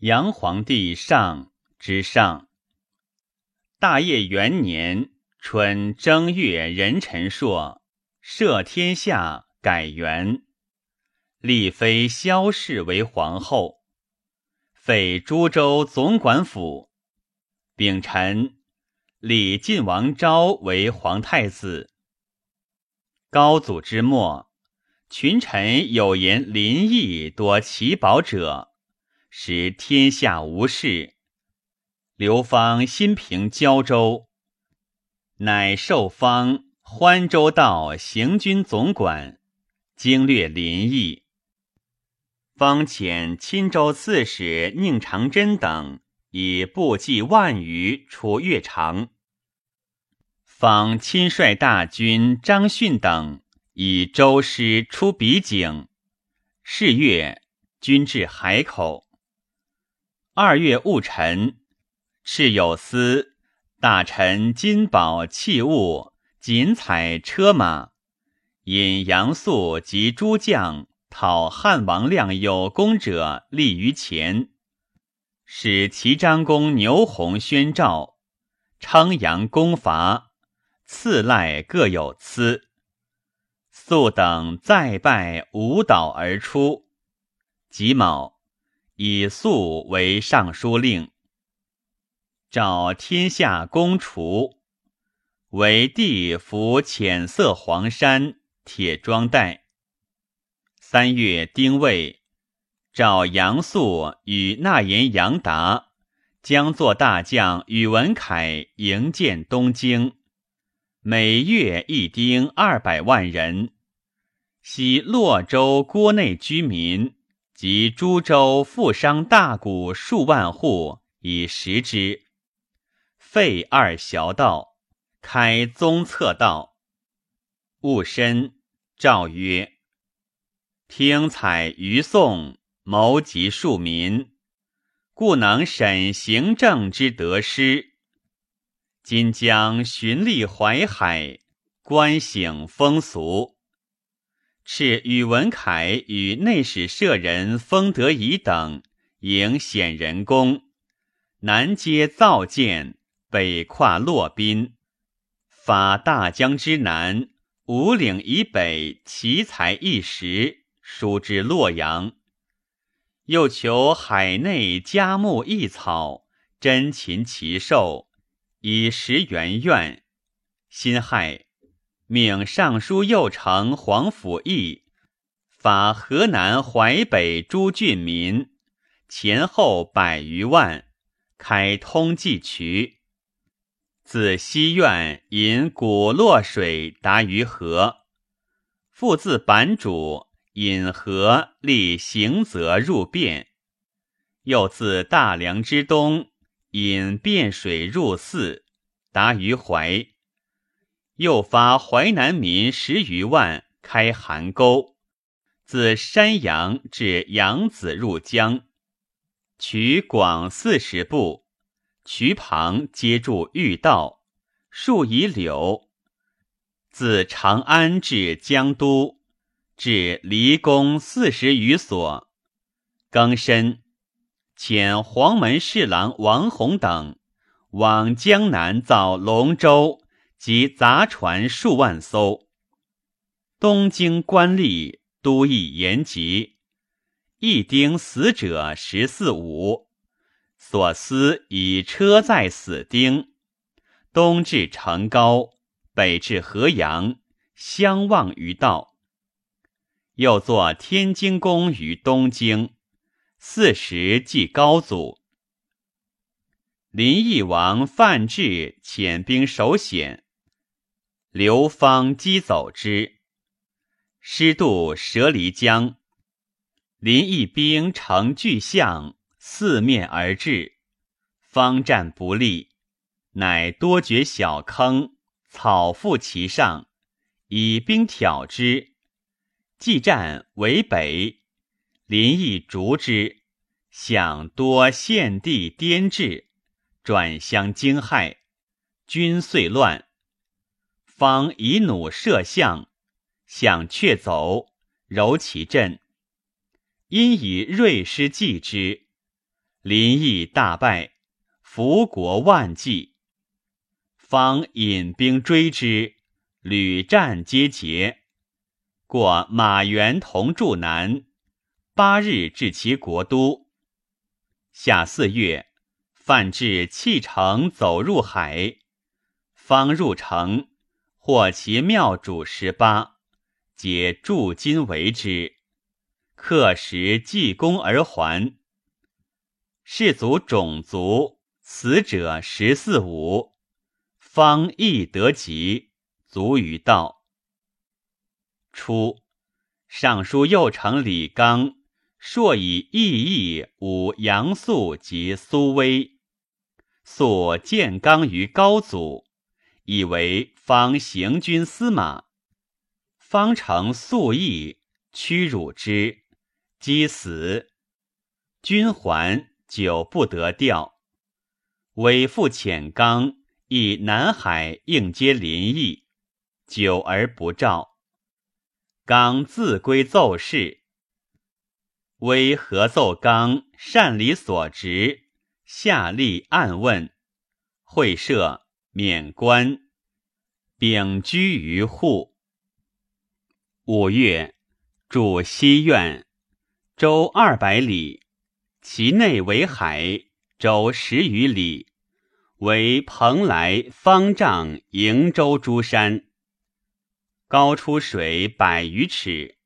杨皇帝上之上。大业元年春正月壬辰朔，赦天下，改元，立妃萧氏为皇后，废诸州总管府。丙辰，立晋王昭为皇太子。高祖之末，群臣有言林邑多奇宝者，使天下无事。刘芳新平胶州，乃受方欢州道行军总管，经略林邑。方遣钦州刺史宁长真等以部骑万余出越长。方亲率大军张逊等以舟师出比景，是月，军至海口。二月戊辰，敕有司大臣金宝器物锦彩车马，引杨素及诸将讨汉王亮有功者立于前，使齐章公牛弘宣诏，称扬功伐。次赖各有疵，素等再拜舞蹈而出。己卯，以素为尚书令。召天下公除，为帝服浅色黄衫铁装带。三月丁未，召杨素与纳言杨达将作大将宇文恺迎见东京。每月一丁二百万人，悉洛州郭内居民及诸州富商大贾数万户以食之。废二小道，开宗策道。戊申，诏曰：听采于宋，谋及庶民，故能审行政之得失。今将循历淮海，观省风俗。是宇文恺与内史舍人封德仪等迎显仁宫，南接造建，北跨洛宾，发大江之南，五岭以北，奇才一时，输之洛阳。又求海内佳木异草，珍禽奇兽。以食元愿，辛亥，命尚书右丞黄甫义发河南淮北诸郡民前后百余万，开通济渠。自西苑引古洛水达于河，复自版主引河立行泽入汴，又自大梁之东。引汴水入泗，达于淮。又发淮南民十余万，开邗沟，自山阳至扬子入江，渠广四十步，渠旁皆筑御道，数以柳。自长安至江都，至离宫四十余所。更深。遣黄门侍郎王弘等往江南造龙舟及杂船数万艘。东京官吏都邑严疾，一丁死者十四五，所思以车载死丁，东至成皋，北至河阳，相望于道。又作天津宫于东京。四十祭高祖，林邑王范质遣兵守险，刘芳击走之，师渡蛇离江。林邑兵乘巨象，四面而至，方战不利，乃多掘小坑，草覆其上，以兵挑之。既战为北。林邑逐之，想多献地颠至，转相惊骇，军遂乱。方以弩射象，想却走，柔其阵。因以锐师继之，林邑大败，俘国万计。方引兵追之，屡战皆捷。过马援同筑南，八日至其国都。夏四月，范至弃城走入海。方入城，或其庙主十八，皆铸金为之。刻石济功而还。士卒种族死者十四五，方亦得吉，卒于道。初，尚书右丞李纲朔以异议武杨素及苏威，素建刚于高祖，以为方行军司马。方成素意，屈辱之，击死。君还，久不得调。委复遣刚以南海应接临邑，久而不召。刚自归奏事，微合奏刚善理所职，下吏暗问，会赦免官，秉居于户。五月，住西苑，周二百里，其内为海，周十余里，为蓬莱、方丈、瀛洲诸山。高出水百余尺，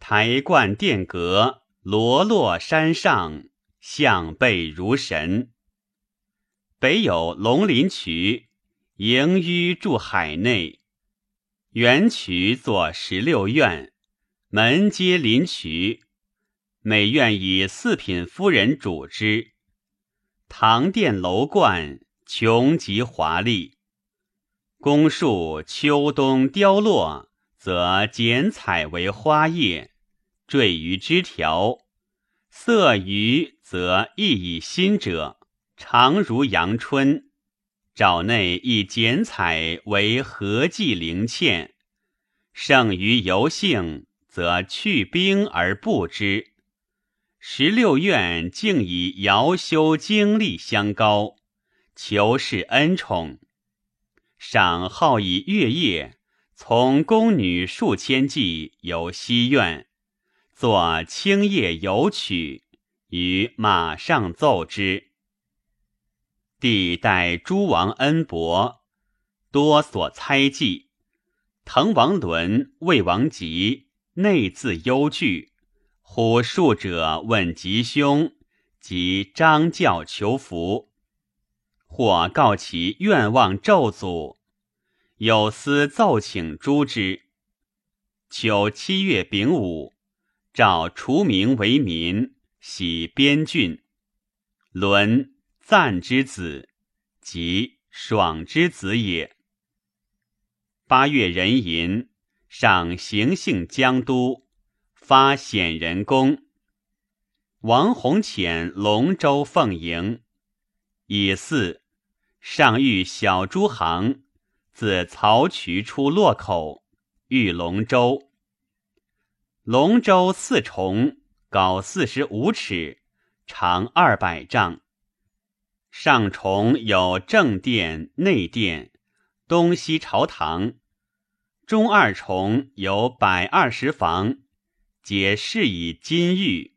台观殿阁，罗落山上，象背如神。北有龙鳞渠，盈淤注海内。园渠作十六院，门皆临渠，每院以四品夫人主之。堂殿楼观，穷极华丽。宫树秋冬凋落，则剪彩为花叶，缀于枝条；色余则亦以新者，常如阳春。沼内亦剪彩为合计灵嵌，剩余游性，则去冰而布之。十六院竟以尧修经历相高，求是恩宠。赏号以月夜，从宫女数千计游西苑，作清夜游曲，于马上奏之。帝待诸王恩薄，多所猜忌。滕王伦、魏王吉内自忧惧，呼庶者问吉凶，及张教求福。或告其愿望咒诅，有司奏请诛之。秋七月丙午，诏除名为民，徙边郡。伦赞之子，即爽之子也。八月壬寅，上行幸江都，发显仁公。王弘遣龙舟奉迎。以四上遇小诸行，自曹渠出洛口，遇龙舟。龙舟四重，高四十五尺，长二百丈。上重有正殿、内殿、东西朝堂；中二重有百二十房，皆饰以金玉；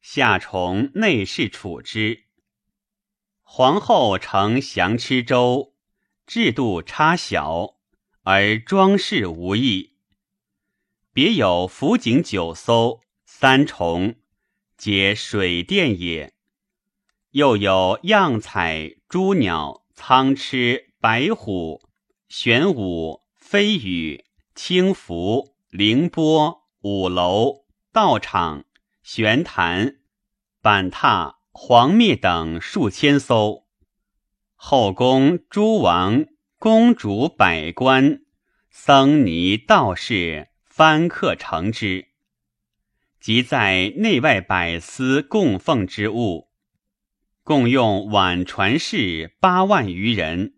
下重内饰处之。皇后乘降吃粥，制度差小，而装饰无异。别有浮景九艘，三重，皆水殿也。又有样彩朱鸟、苍螭、白虎、玄武、飞羽、轻浮、凌波、五楼、道场、玄坛、板榻。黄灭等数千艘，后宫诸王、公主、百官、僧尼、道士翻客乘之，即在内外百司供奉之物，共用碗传士八万余人，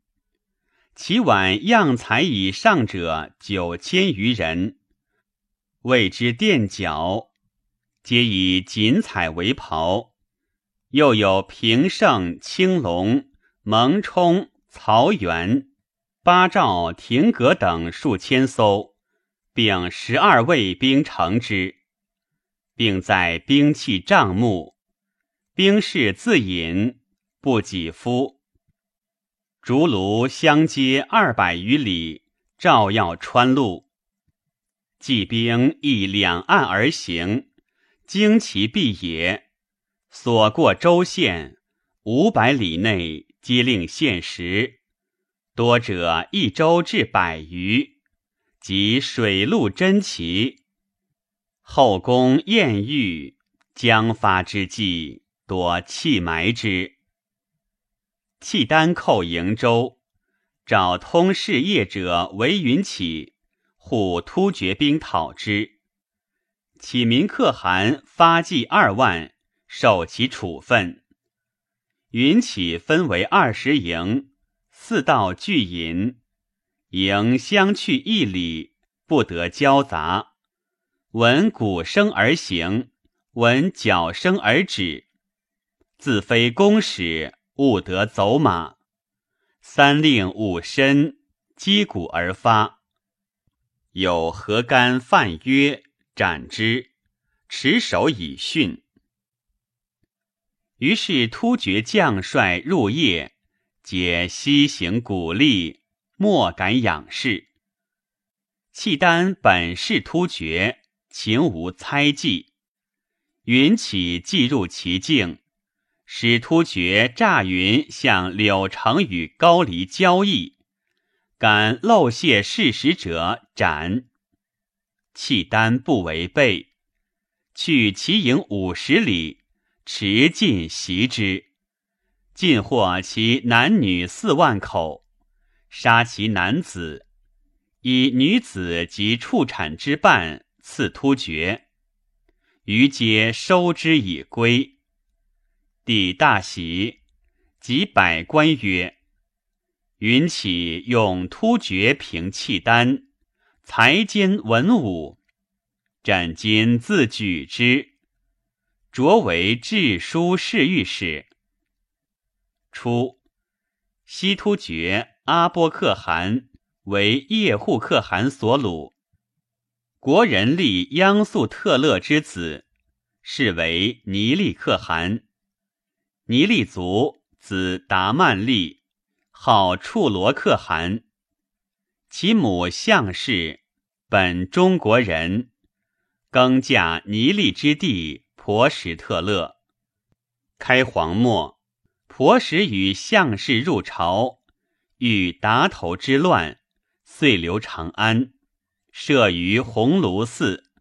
其碗样彩以上者九千余人，谓之垫脚，皆以锦彩为袍。又有平胜、青龙、蒙冲、曹元、八赵、亭阁等数千艘，并十二卫兵乘之，并在兵器帐目，兵士自饮，不给夫。竹庐相接二百余里，照耀川路。骑兵亦两岸而行，旌旗蔽野。所过州县五百里内，皆令限时，多者一州至百余，及水陆珍奇。后宫艳遇将发之际，多弃埋之。契丹寇瀛州，找通事业者为云起，护突厥兵讨之。启民可汗发计二万。受其处分，云起分为二十营，四道俱引，营相去一里，不得交杂。闻鼓声而行，闻角声而止。自非公使，勿得走马。三令五申，击鼓而发。有何干犯约，斩之，持手以训。于是突厥将帅入夜，皆西行鼓励，莫敢仰视。契丹本是突厥，情无猜忌。云起即入其境，使突厥诈云向柳城与高丽交易，敢漏泄事实者斩。契丹不违背，去其营五十里。持尽袭之，尽获其男女四万口，杀其男子，以女子及畜产之半赐突厥，余皆收之以归。帝大喜，即百官曰：“云起用突厥平契丹，才兼文武，斩今自举之。”擢为治书侍御史。初，西突厥阿波可汗为叶护可汗所虏，国人立央素特勒之子，是为尼利可汗。尼利族子达曼利，号处罗可汗。其母项氏，本中国人，更嫁尼利之弟。婆什特勒，开皇末，婆什与项氏入朝，遇达头之乱，遂留长安，设于鸿胪寺。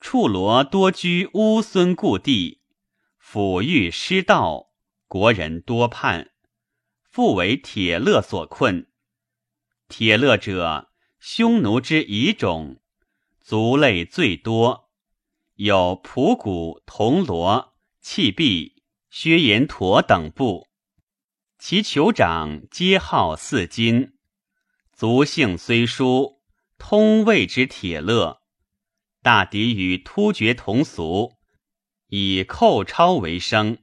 处罗多居乌孙故地，抚育失道，国人多叛，复为铁勒所困。铁勒者，匈奴之遗种，族类最多。有蒲古、铜锣、器璧、薛延陀等部，其酋长皆号四金，族姓虽殊，通谓之铁勒。大抵与突厥同俗，以寇超为生。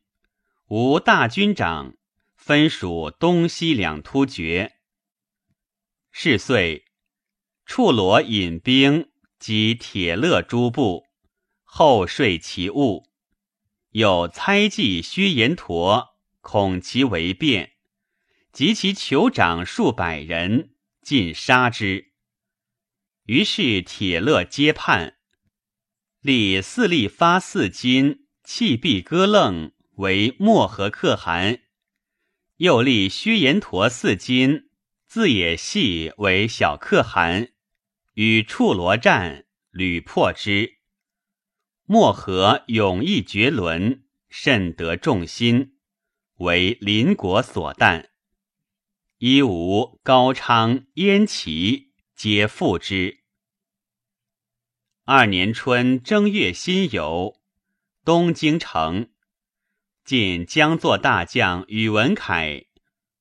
无大军长，分属东西两突厥。是岁，处罗引兵击铁勒诸部。后睡其物，有猜忌薛延陀，恐其为变，及其酋长数百人，尽杀之。于是铁勒皆叛，立四立发四金弃璧割楞为漠河可汗，又立薛延陀四金字也系为小可汗，与处罗战，屡破之。漠河勇毅绝伦，甚得众心，为邻国所惮。伊吾、高昌、燕齐皆附之。二年春正月辛酉，东京城，晋将作大将宇文恺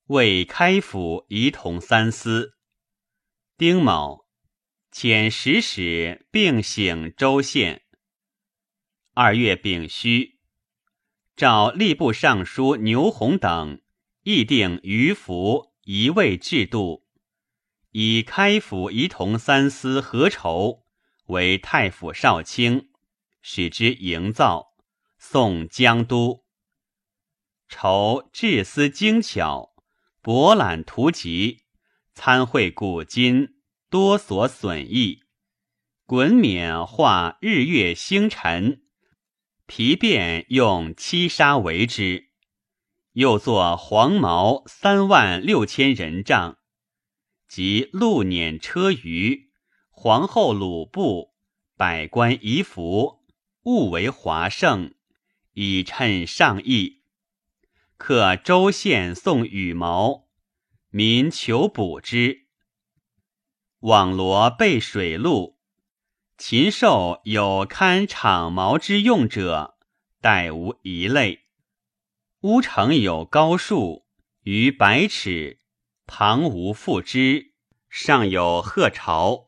为开府仪同三司。丁卯，遣使使并省州县。二月丙戌，召吏部尚书牛弘等，议定余服一位制度，以开府仪同三司何愁为太府少卿，使之营造，送江都。筹治思精巧，博览图籍，参会古今，多所损益。滚冕画日月星辰。皮鞭用七杀为之，又作黄毛三万六千人帐，及鹿辇车舆、皇后鲁布、百官仪服，物为华盛，以称上意。刻州县送羽毛，民求补之。网罗备水陆。禽兽有堪场毛之用者，殆无一类。乌城有高树，逾百尺，旁无复之，上有鹤巢。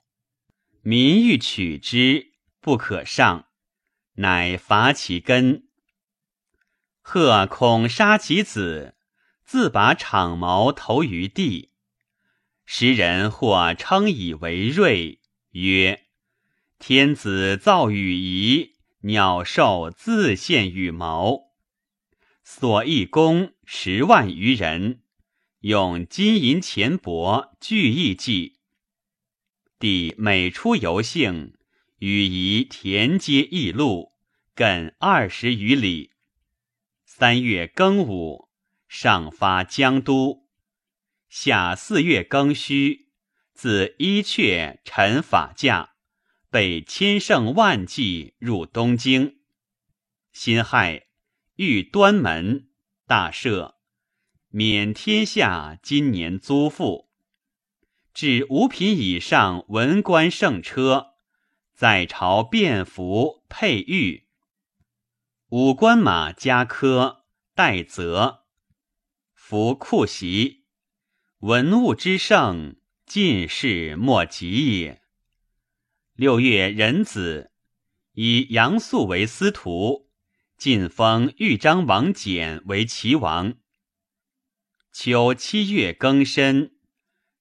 民欲取之，不可上，乃伐其根。鹤恐杀其子，自把长毛投于地。时人或称以为瑞，曰。天子造羽仪，鸟兽自献羽毛。所役工十万余人，用金银钱帛俱役计。帝每出游幸，与夷田皆异路，gần 二十余里。三月庚午，上发江都。夏四月庚戌，自伊阙陈法驾。被千乘万骑入东京，辛亥，遇端门，大赦，免天下今年租赋，至五品以上文官乘车，在朝便服佩玉，五官马加科待责，服库席，文物之盛，尽是莫及也。六月壬子，以杨素为司徒，晋封豫章王翦为齐王。秋七月庚申，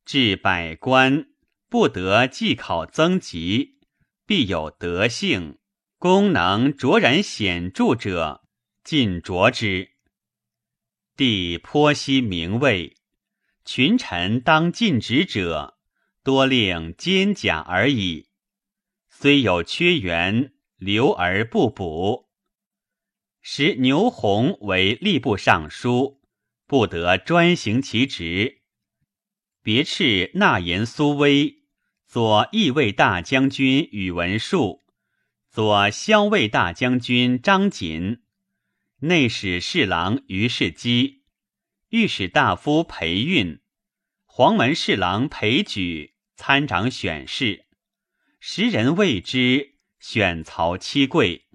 至百官不得祭考增级，必有德性、功能卓然显著者，尽擢之。帝颇惜名位，群臣当尽职者，多令兼甲而已。虽有缺员，留而不补。时牛弘为吏部尚书，不得专行其职。别斥纳言苏威，左翼卫大将军宇文述，左骁卫大将军张锦，内史侍郎于世基，御史大夫裴运，黄门侍郎裴举参掌选事。时人谓之选曹七贵，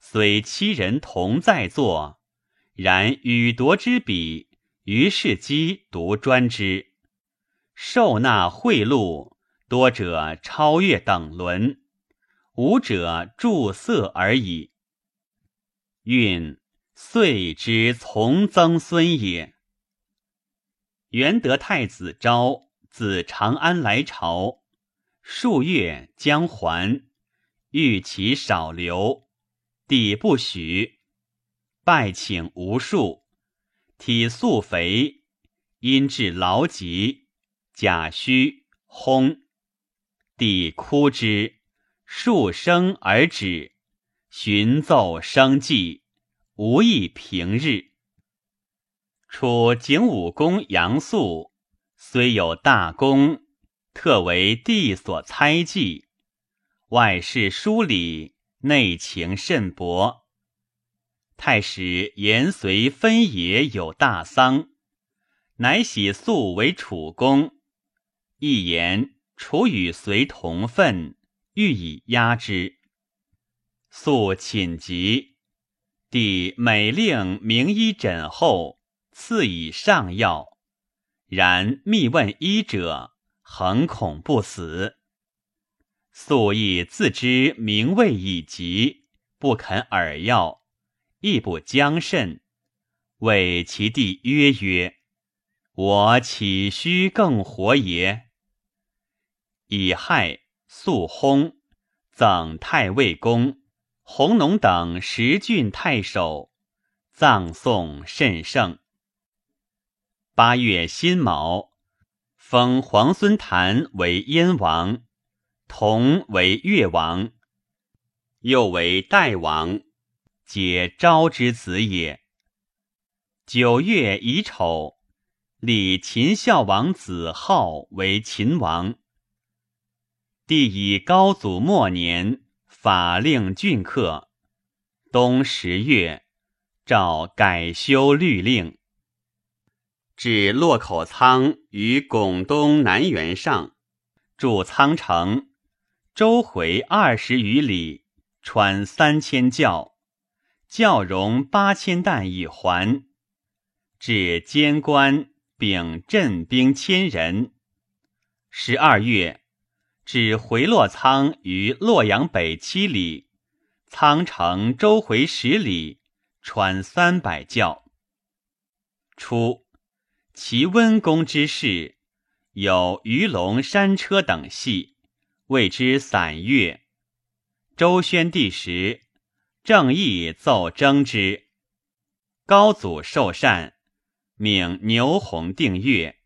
虽七人同在座，然与夺之比，于是基独专之。受纳贿赂，多者超越等伦，无者助色而已。运遂之从曾孙也。元德太子昭自长安来朝。数月将还，欲其少留，帝不许。拜请无数，体素肥，因至劳疾，甲虚薨。帝哭之，数声而止，寻奏生计，无益平日。楚景武公杨素，虽有大功。特为帝所猜忌，外事疏理，内情甚薄。太史言随分野有大丧，乃喜素为楚公，一言楚与随同愤，欲以压之。素寝疾，帝每令名医诊后，赐以上药，然密问医者。恒恐不死，素亦自知名位已极，不肯耳药，亦不将甚。谓其弟曰：“曰，我岂须更活也？”乙亥，肃薨，赠太尉公、弘农等十郡太守，葬送甚盛。八月辛卯，封皇孙谭为燕王，同为越王，又为代王，皆昭之子也。九月乙丑，立秦孝王子浩为秦王。帝以高祖末年法令郡客，冬十月，诏改修律令，至洛口仓于巩东南原上，筑仓城，周回二十余里，穿三千轿，轿容八千担以还。至监官，并镇兵千人。十二月，至回洛仓于洛阳北七里，仓城周回十里，穿三百教。初，齐温公之事，有鱼龙山车等戏，谓之散乐。周宣帝时，正义奏征之，高祖受禅。命牛弘定乐，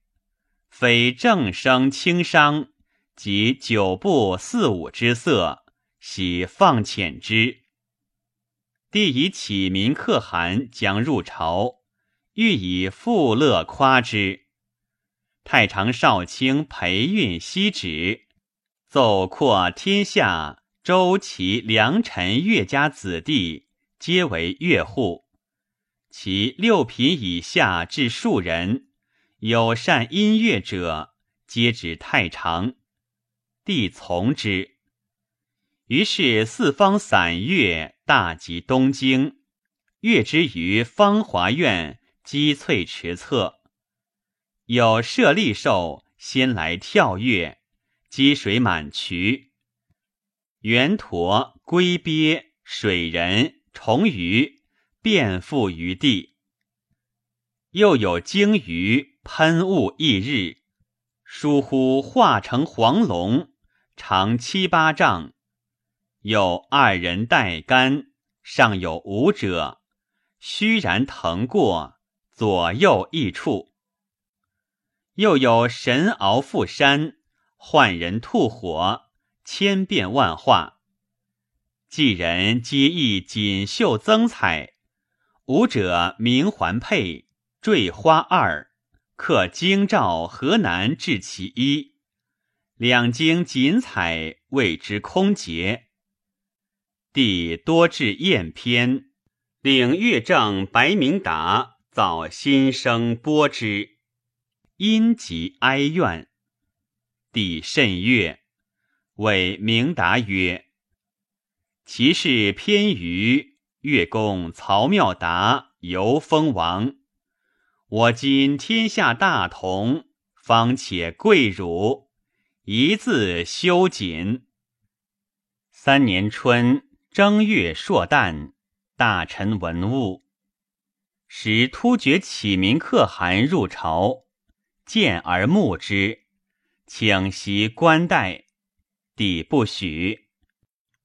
非正声轻商及九部四五之色，喜放遣之。帝以启民可汗将入朝，欲以富乐夸之。太常少卿裴运西旨，奏扩天下周齐良臣岳家子弟，皆为乐户。其六品以下至数人，有善音乐者，皆指太常。帝从之。于是四方散乐大集东京，乐之于芳华苑积翠池侧。有舍利兽先来跳跃，积水满渠。圆驼、龟鳖、水人、虫鱼。遍覆于地，又有鲸鱼喷雾溢日，疏忽化成黄龙，长七八丈。有二人带杆，上有舞者，虚然腾过，左右异处。又有神鳌覆山，幻人吐火，千变万化。几人皆意锦绣增彩。舞者名环佩，坠花二，刻京兆河南至其一，两京锦彩谓之空结。帝多制宴篇，领乐正白明达造新声播之，因极哀怨。帝甚悦，谓明达曰：“其事偏于。”乐公曹妙达游封王，我今天下大同，方且贵汝，一字修谨。三年春正月朔旦，大臣文物，使突厥启民可汗入朝，见而慕之，请袭冠带，帝不许。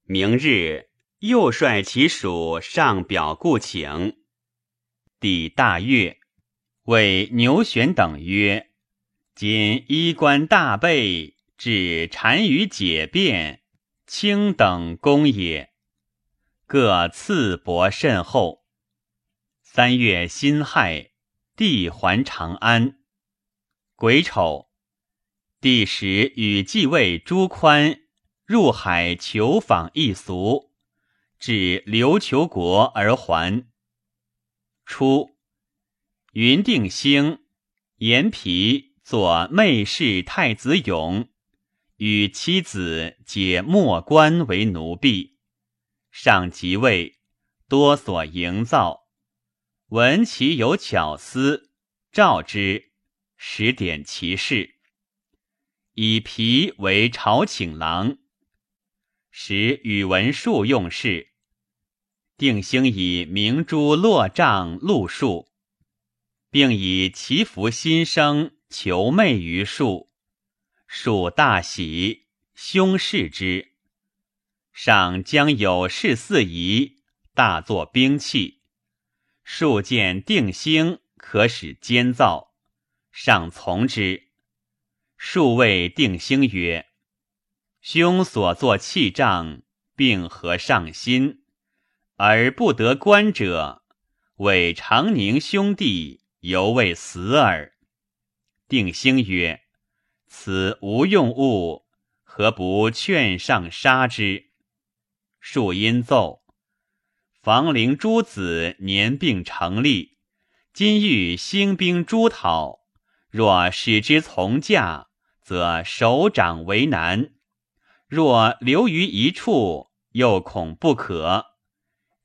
明日。又率其属上表故请，帝大悦，谓牛玄等曰：“今衣冠大备，至单于解变，卿等功也。各赐帛甚厚。”三月辛亥，帝还长安。癸丑，帝时与继位朱宽入海求访一俗。至琉球国而还。初，云定兴、延皮左内侍太子勇，与妻子解莫官为奴婢。上即位，多所营造。闻其有巧思，召之，使点其事。以皮为朝请郎，使宇文述用事。定兴以明珠落帐露树，并以祈福心生求媚于树，树大喜，兄视之。上将有事四夷，大作兵器。数见定兴可使奸造，上从之。数谓定兴曰：“兄所作器仗，并合上心，而不得观者，为长宁兄弟犹未死耳。”定兴曰：“此无用物，何不劝上杀之？”树因奏：“房陵诸子年并成立，今欲兴兵诸讨，若使之从驾，则首长为难；若留于一处，又恐不可。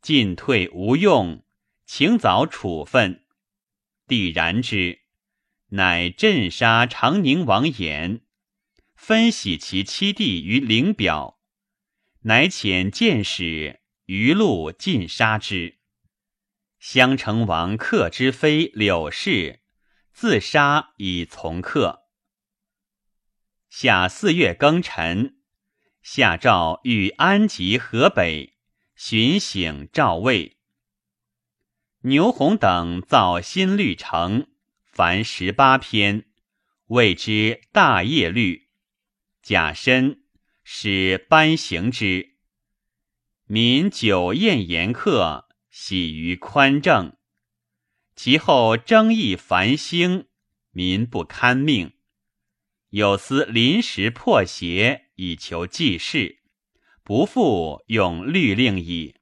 进退无用，请早处分。”帝然之，乃镇杀长宁王衍，分徙其七弟于灵表。乃遣剑使于路尽杀之。襄城王克之妃柳氏自杀以从克。夏四月庚辰，夏诏欲安吉河北，巡省赵魏。牛弘等造新律成，凡十八篇，谓之大业律。甲申。使颁行之，民酒宴言客，喜于宽政。其后争议繁兴，民不堪命，有司临时破邪以求济世，不复用律令矣。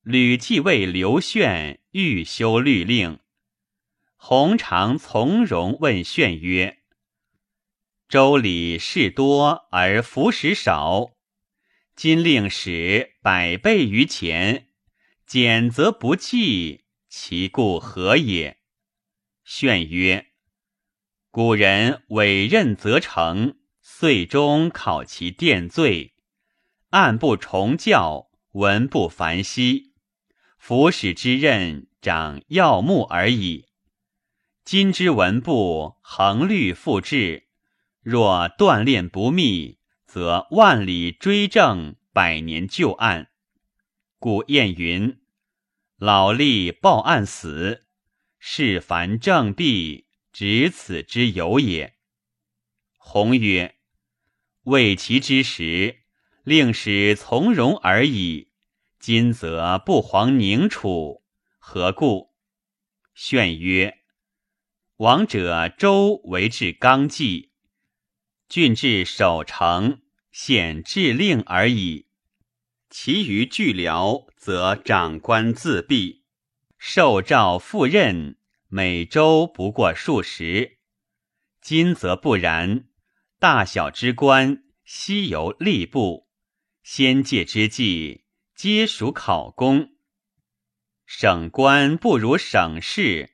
吕继位刘炫欲修律令，弘常从容问炫曰。周礼事多而服食少，今令使百倍于前，减则不济，其故何也？炫曰：古人委任则成，岁终考其殿罪，案不重教，文不繁息，服使之任长要目而已。今之文部恒律复制。若锻炼不密，则万里追正，百年旧案。故谚云：“老吏报案死，事凡正弊，只此之有也。”鸿曰：“为其之时，令使从容而已。今则不遑宁处，何故？”炫曰：“王者周为治纲纪。”郡治守城，显制令而已。其余具僚，则长官自闭。受诏赴任，每周不过数十。今则不然，大小之官，悉由吏部；先界之际，皆属考功。省官不如省事，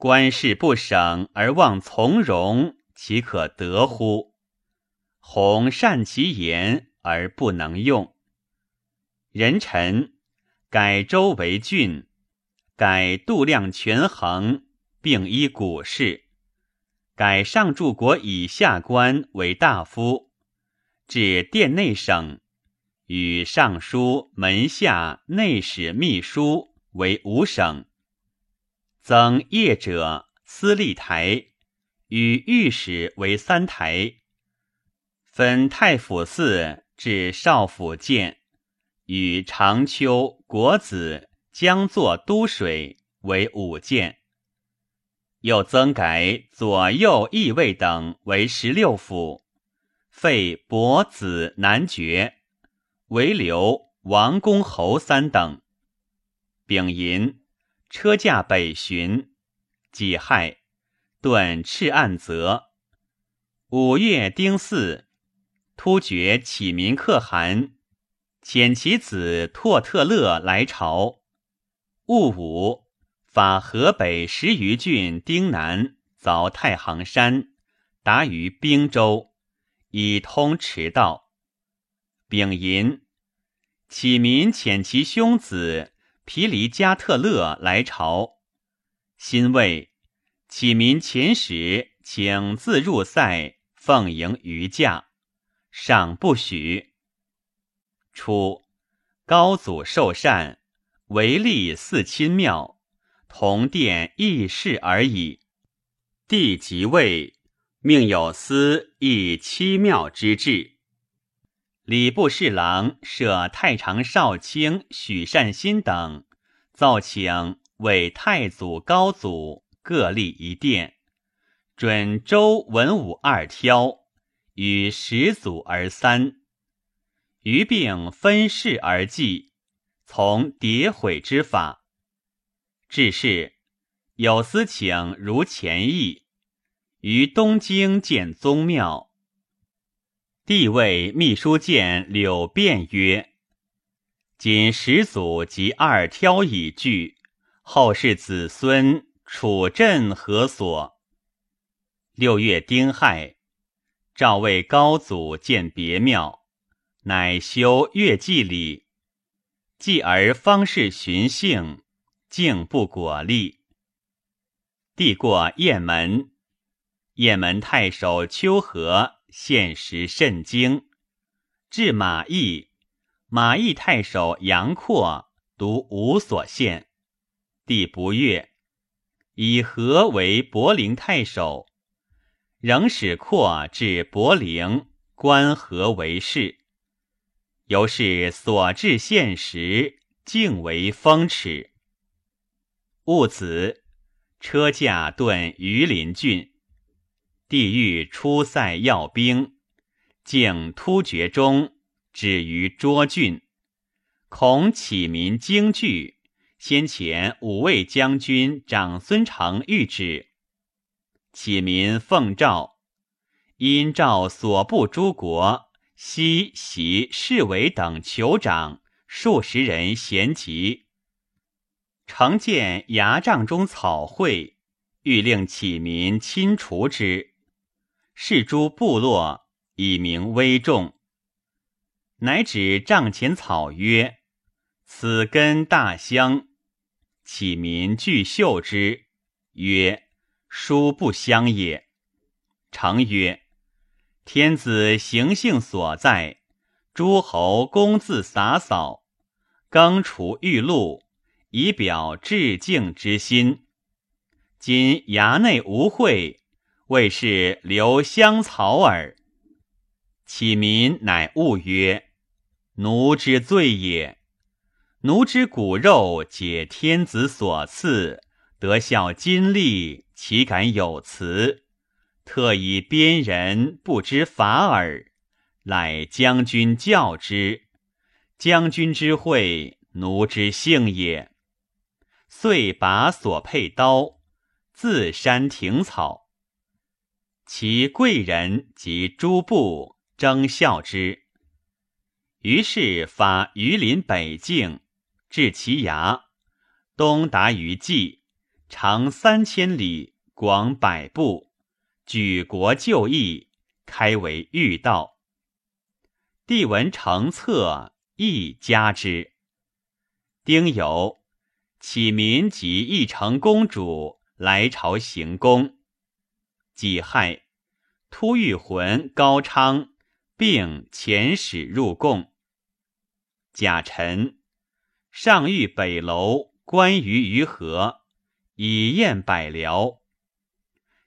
官事不省而忘从容，岂可得乎？弘善其言而不能用。人臣改州为郡，改度量权衡，并依古事。改上柱国以下官为大夫，至殿内省，与尚书、门下、内史、秘书为五省。增业者司隶台，与御史为三台。分太府寺至少府监，与长秋、国子、江作、都水为五监。又增改左右翼卫等为十六府，废伯子男爵，为留王公侯三等。丙寅，车驾北巡。己亥，顿赤岸泽。五月丁巳。突厥启民可汗遣其子拓特勒来朝。戊午，发河北十余郡丁南凿太行山，达于滨州，以通驰道。丙寅，启民遣其兄子皮离加特勒来朝，新魏启民遣使请自入塞奉迎于驾，上不许。初，高祖受禅，唯立四亲庙，同殿议事而已。帝即位，命有司议七庙之制。礼部侍郎设太常少卿许善心等，奏请为太祖、高祖各立一殿，准周文武二挑，与始祖而三，余并分事而祭，从迭毁之法。至是，有司请如前议，于东京建宗庙。帝谓秘书监柳辩曰：“今始祖及二挑已具，后世子孙处朕何所？”六月丁亥，诏为高祖建别庙，乃修月祭礼，继而方士寻幸，竟不果立。帝过雁门，雁门太守丘和。现时甚惊，至马邑，马邑太守杨阔独无所献，帝不悦，以何为博陵太守，仍使阔至博陵，观何为事。由是所至现时，竟为风耻。戊子，车驾遁榆林郡。地狱出塞要兵，竟突厥中，止于涿郡。恐启民惊惧，先前五位将军长孙成谕旨。启民奉诏，因召所部诸国西袭侍卫等酋长数十人咸集，成见牙帐中草会，欲令启民亲除之。是诸部落以名威重，乃指帐前草曰：“此根大香。”启民具嗅之，曰：“殊不香也。”成曰：“天子行幸所在，诸侯公自洒扫，更除玉露，以表致敬之心。今衙内无会。”谓是留香草耳。启民乃悟曰：“奴之罪也。奴之骨肉解天子所赐，得效金力，岂敢有辞？特以边人不知法耳。乃将军教之。将军之惠，奴之幸也。遂拔所佩刀，自山庭草。”其贵人及诸部争效之，于是发榆林北境，至其崖，东达于蓟，长三千里，广百步，举国就义，开为御道。帝闻成策，亦加之。丁酉，启民及义成公主来朝行宫。己亥，突遇魂高昌并遣使入贡。甲辰，上御北楼观于于河，以宴百僚。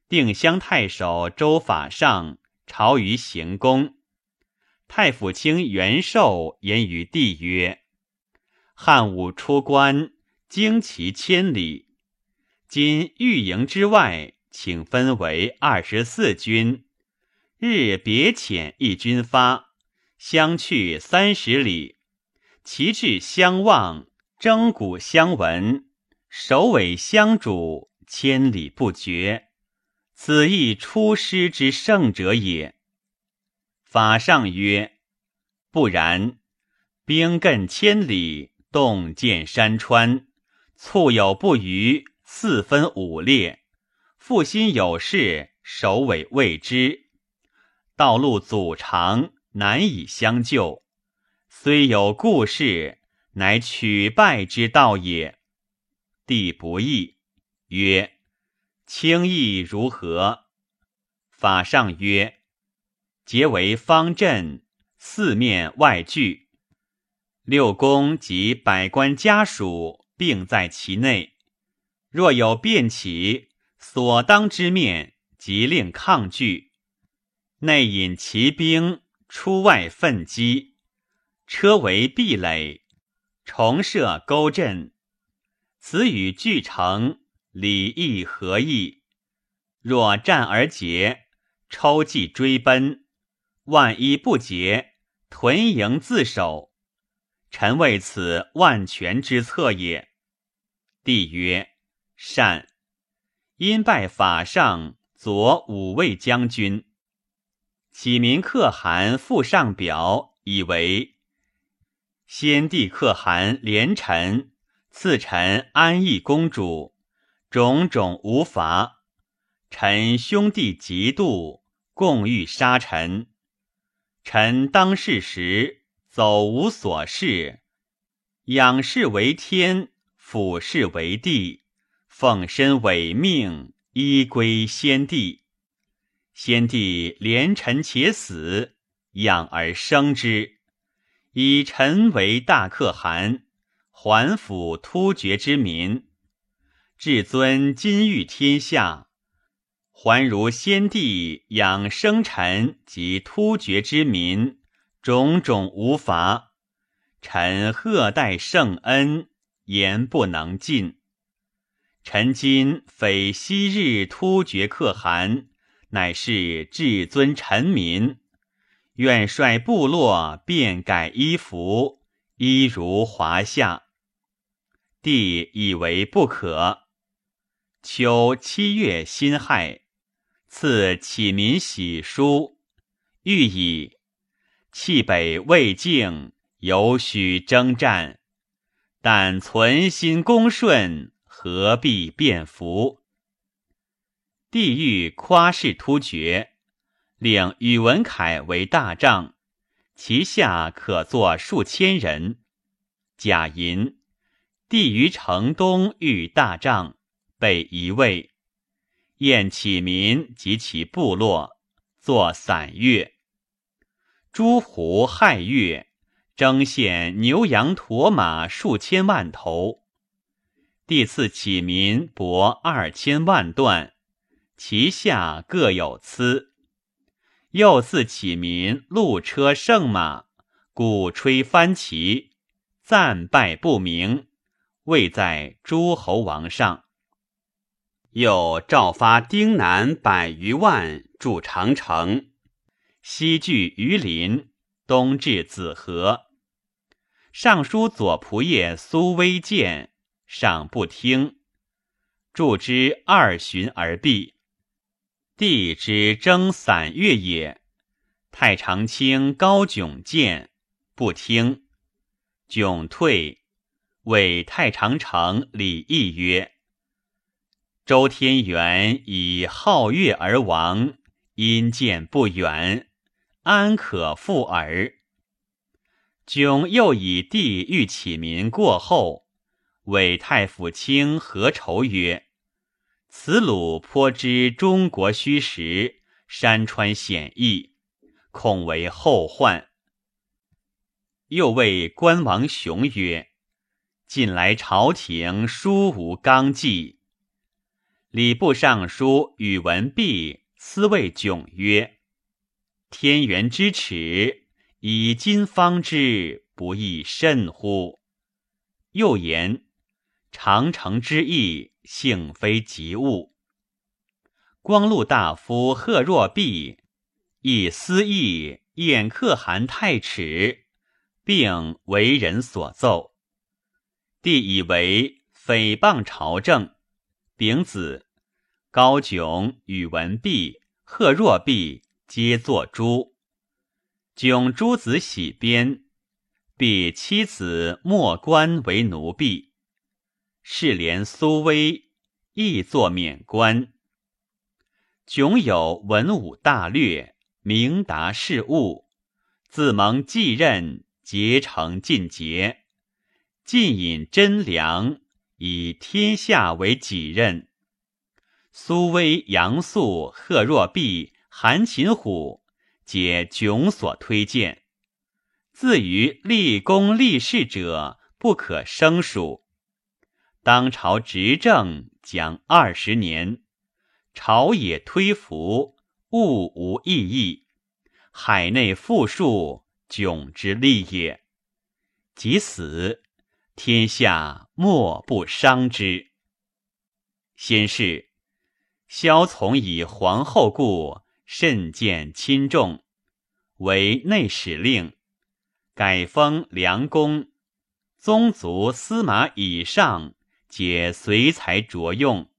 定襄太守周法上朝于行宫。太府卿袁寿言于帝曰：“汉武出关，旌旗千里，今御营之外。”请分为二十四军，日别遣一军发，相去三十里，旗帜相望，征鼓相闻，首尾相主，千里不绝。此亦出师之胜者也。法上曰：不然，兵亘千里，洞见山川，簇有不虞，四分五裂。复心有事，首尾未知，道路阻长，难以相救。虽有故事，乃取败之道也。帝不义，曰：“轻易如何？”法上曰：“皆为方阵，四面外聚，六宫及百官家属并在其内。若有变起，所当之面，即令抗拒。内引骑兵，出外奋击，车为壁垒，重设沟阵。”此与俱成，礼义合义。若战而捷，抽骑追奔；万一不捷，屯营自守。臣为此万全之策也。帝曰：“善。”因拜法上左五位将军。启民可汗附上表，以为先帝可汗连臣。赐臣安邑公主，种种无罚。臣兄弟嫉妒，共欲杀臣。臣当世时，走无所事，仰视为天，俯视为地，奉身委命，依归先帝。先帝怜臣且死，养而生之，以臣为大可汗。还抚突厥之民，至尊金玉天下，还如先帝养生臣及突厥之民，种种无乏。臣贺代圣恩，言不能尽。臣今非昔日突厥可汗，乃是至尊臣民，愿率部落变改衣服，衣如华夏。帝以为不可。秋七月辛亥，赐启民喜书，欲以弃北未竟，犹许征战。但存心恭顺，何必变服？帝欲夸示突厥，令宇文恺为大帐，其下可坐数千人。贾银。帝于城东遇大帐，被移位，宴启民及其部落，作散乐。诸胡亥月，征献牛羊驼马数千万头。帝赐启民帛二千万段，其下各有疵。又赐启民鹿车胜马，鼓吹翻旗，赞拜不明。位在诸侯王上，又诏发丁南百余万筑长城，西据榆林，东至子河。尚书左仆射苏威见，尚不听，助之二旬而毕。帝之征散越也。太常卿高炯见，不听，炯退。谓太常丞李毅曰：“周天元以好月而亡，因见不远，安可复耳？”炯又以帝欲启民过后，为太府卿何愁曰：“此鲁颇知中国虚实，山川险易，恐为后患。”又谓关王雄曰。近来朝廷殊无纲纪。礼部尚书宇文弼思谓迥曰：“天元之耻，以今方知，不亦甚乎？”又言：“长城之役，幸非急务。”光禄大夫贺若弼亦私议宴可汗太耻，并为人所奏。帝以为诽谤朝政，丙子，高炯、宇文弼、贺若弼皆作诛。炯诸子喜鞭，必妻子莫官为奴婢。世连苏威亦作免官。炯有文武大略，明达事务，自蒙继任，结成尽节，尽引真良，以天下为己任。苏威、杨素、贺若弼、韩擒虎，皆炯所推荐。自于立功立事者，不可胜数。当朝执政将二十年，朝野推服，物无异议。海内富庶，迥之利也。即死，天下莫不伤之。先是，萧从以皇后故，甚见亲重，为内史令，改封梁公，宗族司马以上，皆随才着用。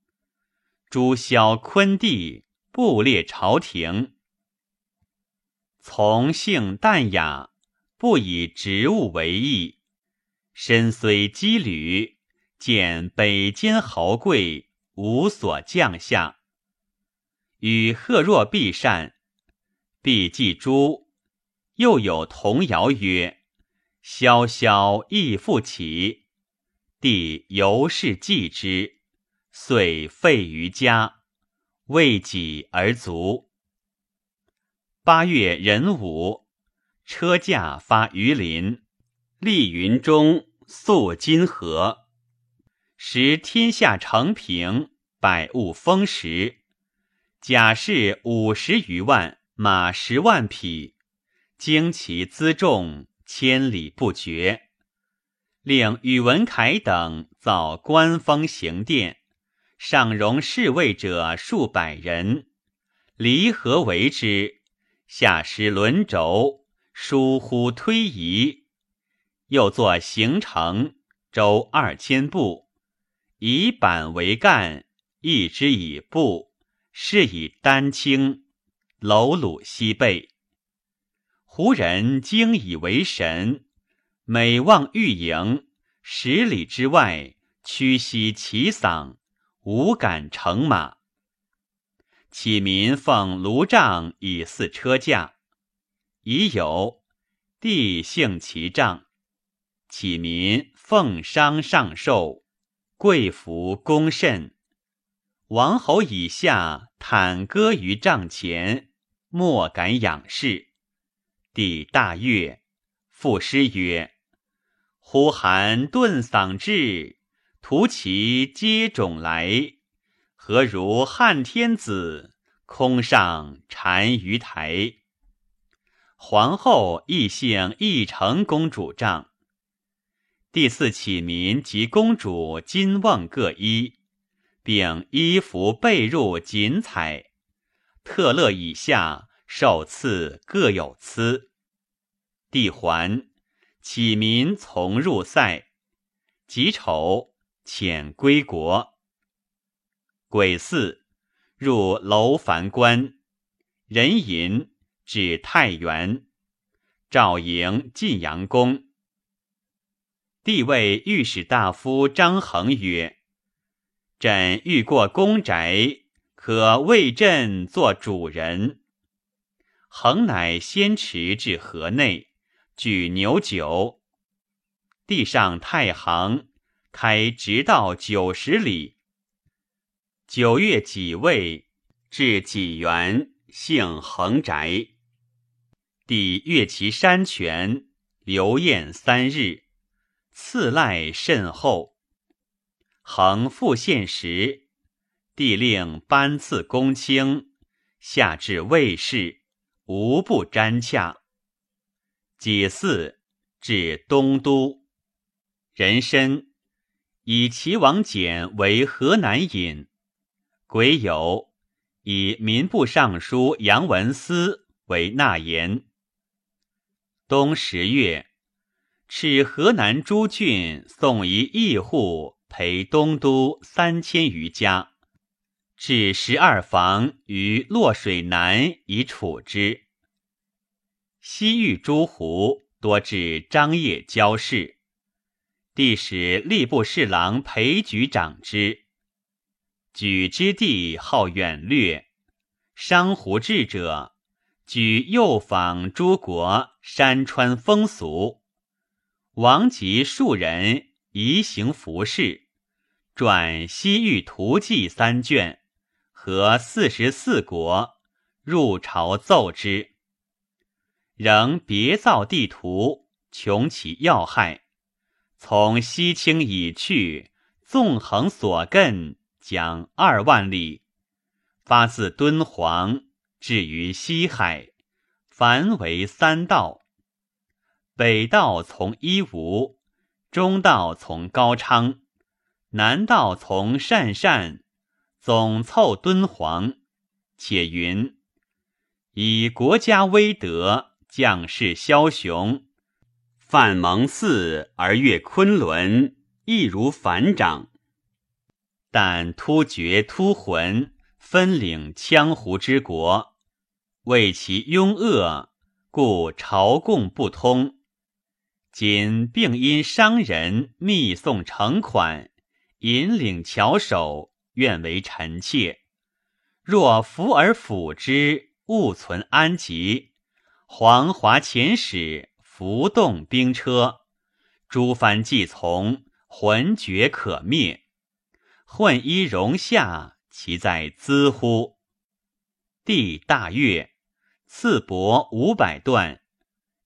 诸萧昆弟，布列朝廷。从性淡雅，不以职务为意。身虽羁旅，见北监豪贵，无所降下。与贺若弼善，必记诸，又有童谣曰：“萧萧亦复起。”帝由是记之，遂废于家，为己而卒。八月壬午，车驾发榆林，立云中，肃金河。时天下承平，百物丰实。甲士五十余万，马十万匹，旌旗辎重千里不绝。令宇文恺等造官封行殿，上容侍卫者数百人，离合为之。下施轮轴，疏忽推移，又作行程，周二千步，以板为干，一之以布，是以丹青，楼鲁西背。胡人惊以为神，每望御营，十里之外，屈膝齐嗓，无敢乘马。启民奉卢帐以祀车驾，已有帝幸其帐。启民奉商上寿，贵服恭甚。王侯以下坦歌于帐前，莫敢仰视。帝大悦，赋诗曰：“呼韩顿嗓至，图其接踵来。”何如汉天子空上单于台？皇后亦幸义成公主帐。第四启民及公主金瓮各衣，并衣服被褥锦彩。特勒以下受赐各有赐。帝还，启民从入塞。己丑，遣归国。癸巳，入楼烦关，人寅至太原，赵营晋阳宫。帝谓御史大夫张衡曰：“朕欲过公宅，可为朕做主人。”衡乃先驰至河内，举牛酒。地上太行，开直道九十里。九月己未，至己元，幸恒宅。帝阅其山泉，留宴三日，赐赖甚厚。恒复献时，帝令颁赐公卿，下至卫士，无不瞻洽。己巳，至东都，人参以齐王简为河南尹。癸酉，以民部尚书杨文思为纳言。冬十月，敕河南诸郡送一义户陪东都三千余家，置十二房于洛水南以处之。西域诸胡多至张掖交市，帝使吏部侍郎裴举掌之。举之地好远略，商胡志者，举右访诸国山川风俗，王及数人移行服饰，转西域图记三卷和四十四国，入朝奏之。仍别造地图，穷其要害。从西清已去，纵横所亘，将二万里，发自敦煌，至于西海，凡为三道。北道从伊吾，中道从高昌，南道从鄯善，总凑敦煌。且云：以国家威德，将士枭雄，犯蒙嗣而越昆仑，易如反掌。但突厥突浑，分领羌胡之国，为其庸恶，故朝贡不通。今并因商人密送成款，引领巧手，愿为臣妾。若服而辅之，勿存安吉。黄华遣使浮动兵车，诸藩既从，浑绝可灭。混衣容下，其在兹乎？帝大悦，赐帛五百段。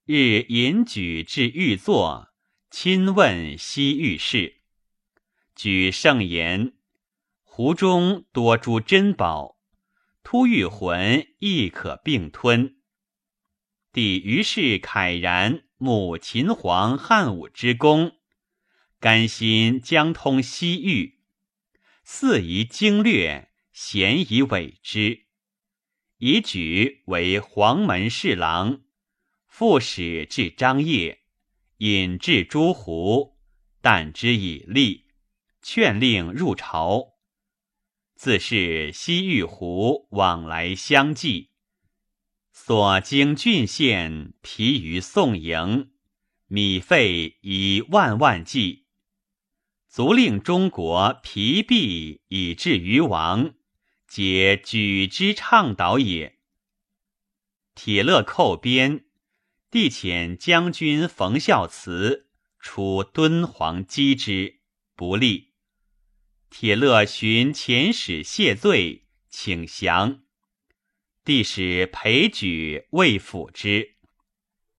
日引举至御座，亲问西域事。举盛言：湖中多诸珍宝，突遇魂亦可并吞。帝于是慨然慕秦皇汉武之功，甘心将通西域，肆夷经略，咸以委之，以举为黄门侍郎。复使至张掖，引至诸胡，但之以利，劝令入朝。自是西域胡往来相继，所经郡县疲于送迎，米费以万万计，足令中国疲弊以至于亡，皆举之倡导也。铁勒寇边。帝遣将军冯孝慈出敦煌击之，不利。铁勒寻遣使谢罪，请降。帝使裴举未辅之。